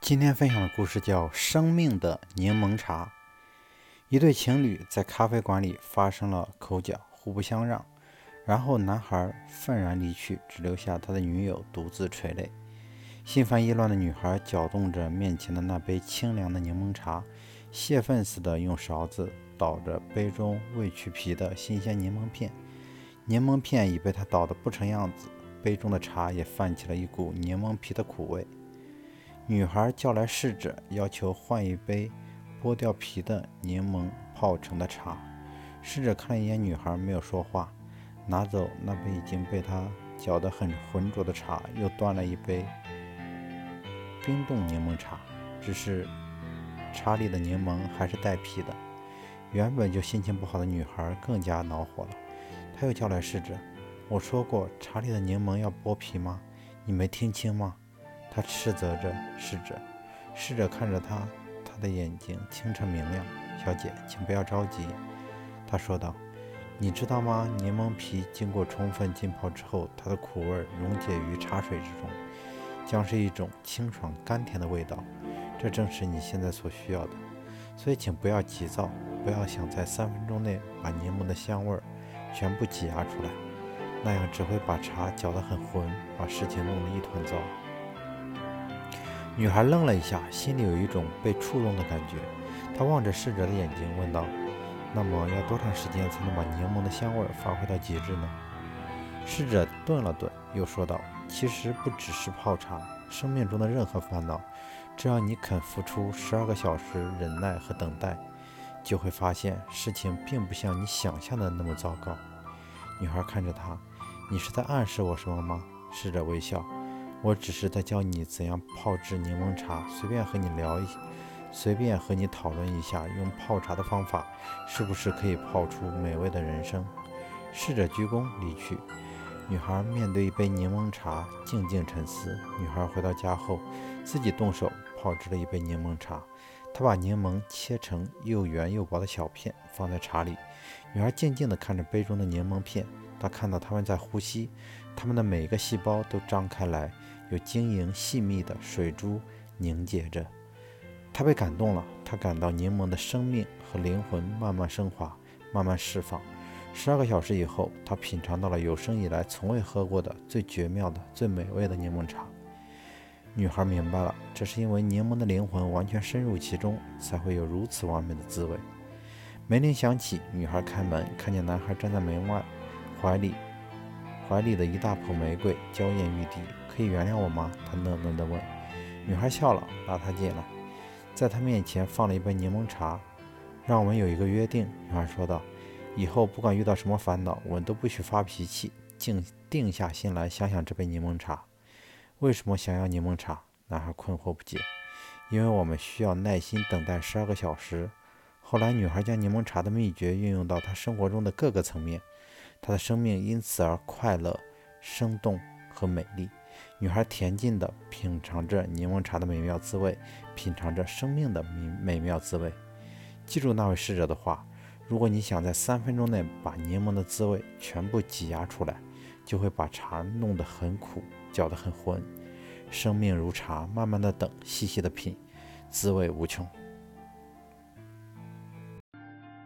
今天分享的故事叫《生命的柠檬茶》。一对情侣在咖啡馆里发生了口角，互不相让。然后男孩愤然离去，只留下他的女友独自垂泪。心烦意乱的女孩搅动着面前的那杯清凉的柠檬茶，泄愤似的用勺子捣着杯中未去皮的新鲜柠檬片。柠檬片已被她捣得不成样子，杯中的茶也泛起了一股柠檬皮的苦味。女孩叫来侍者，要求换一杯剥掉皮的柠檬泡成的茶。侍者看了一眼女孩，没有说话，拿走那杯已经被他搅得很浑浊的茶，又端了一杯冰冻柠檬茶。只是茶里的柠檬还是带皮的。原本就心情不好的女孩更加恼火了，她又叫来侍者：“我说过茶里的柠檬要剥皮吗？你没听清吗？”他斥责着侍者，侍者看着他，他的眼睛清澈明亮。小姐，请不要着急，他说道。你知道吗？柠檬皮经过充分浸泡之后，它的苦味溶解于茶水之中，将是一种清爽甘甜的味道。这正是你现在所需要的。所以，请不要急躁，不要想在三分钟内把柠檬的香味全部挤压出来，那样只会把茶搅得很浑，把事情弄得一团糟。女孩愣了一下，心里有一种被触动的感觉。她望着侍者的眼睛，问道：“那么要多长时间才能把柠檬的香味发挥到极致呢？”侍者顿了顿，又说道：“其实不只是泡茶，生命中的任何烦恼，只要你肯付出十二个小时忍耐和等待，就会发现事情并不像你想象的那么糟糕。”女孩看着他：“你是在暗示我什么吗？”侍者微笑。我只是在教你怎样泡制柠檬茶，随便和你聊一，随便和你讨论一下，用泡茶的方法是不是可以泡出美味的人生？侍者鞠躬离去。女孩面对一杯柠檬茶，静静沉思。女孩回到家后，自己动手泡制了一杯柠檬茶。她把柠檬切成又圆又薄的小片，放在茶里。女孩静静地看着杯中的柠檬片，他看到他们在呼吸，他们的每个细胞都张开来。有晶莹细密的水珠凝结着，他被感动了。他感到柠檬的生命和灵魂慢慢升华，慢慢释放。十二个小时以后，他品尝到了有生以来从未喝过的最绝妙的、最美味的柠檬茶。女孩明白了，这是因为柠檬的灵魂完全深入其中，才会有如此完美的滋味。门铃响起，女孩开门，看见男孩站在门外，怀里。怀里的一大捧玫瑰娇艳欲滴，可以原谅我吗？他讷讷地问。女孩笑了，拉他进来，在他面前放了一杯柠檬茶。让我们有一个约定，女孩说道：“以后不管遇到什么烦恼，我们都不许发脾气，静定下心来想想这杯柠檬茶。”为什么想要柠檬茶？男孩困惑不解。因为我们需要耐心等待十二个小时。后来，女孩将柠檬茶的秘诀运用到她生活中的各个层面。她的生命因此而快乐、生动和美丽。女孩恬静地品尝着柠檬茶的美妙滋味，品尝着生命的美美妙滋味。记住那位侍者的话：如果你想在三分钟内把柠檬的滋味全部挤压出来，就会把茶弄得很苦，搅得很浑。生命如茶，慢慢的等，细细的品，滋味无穷。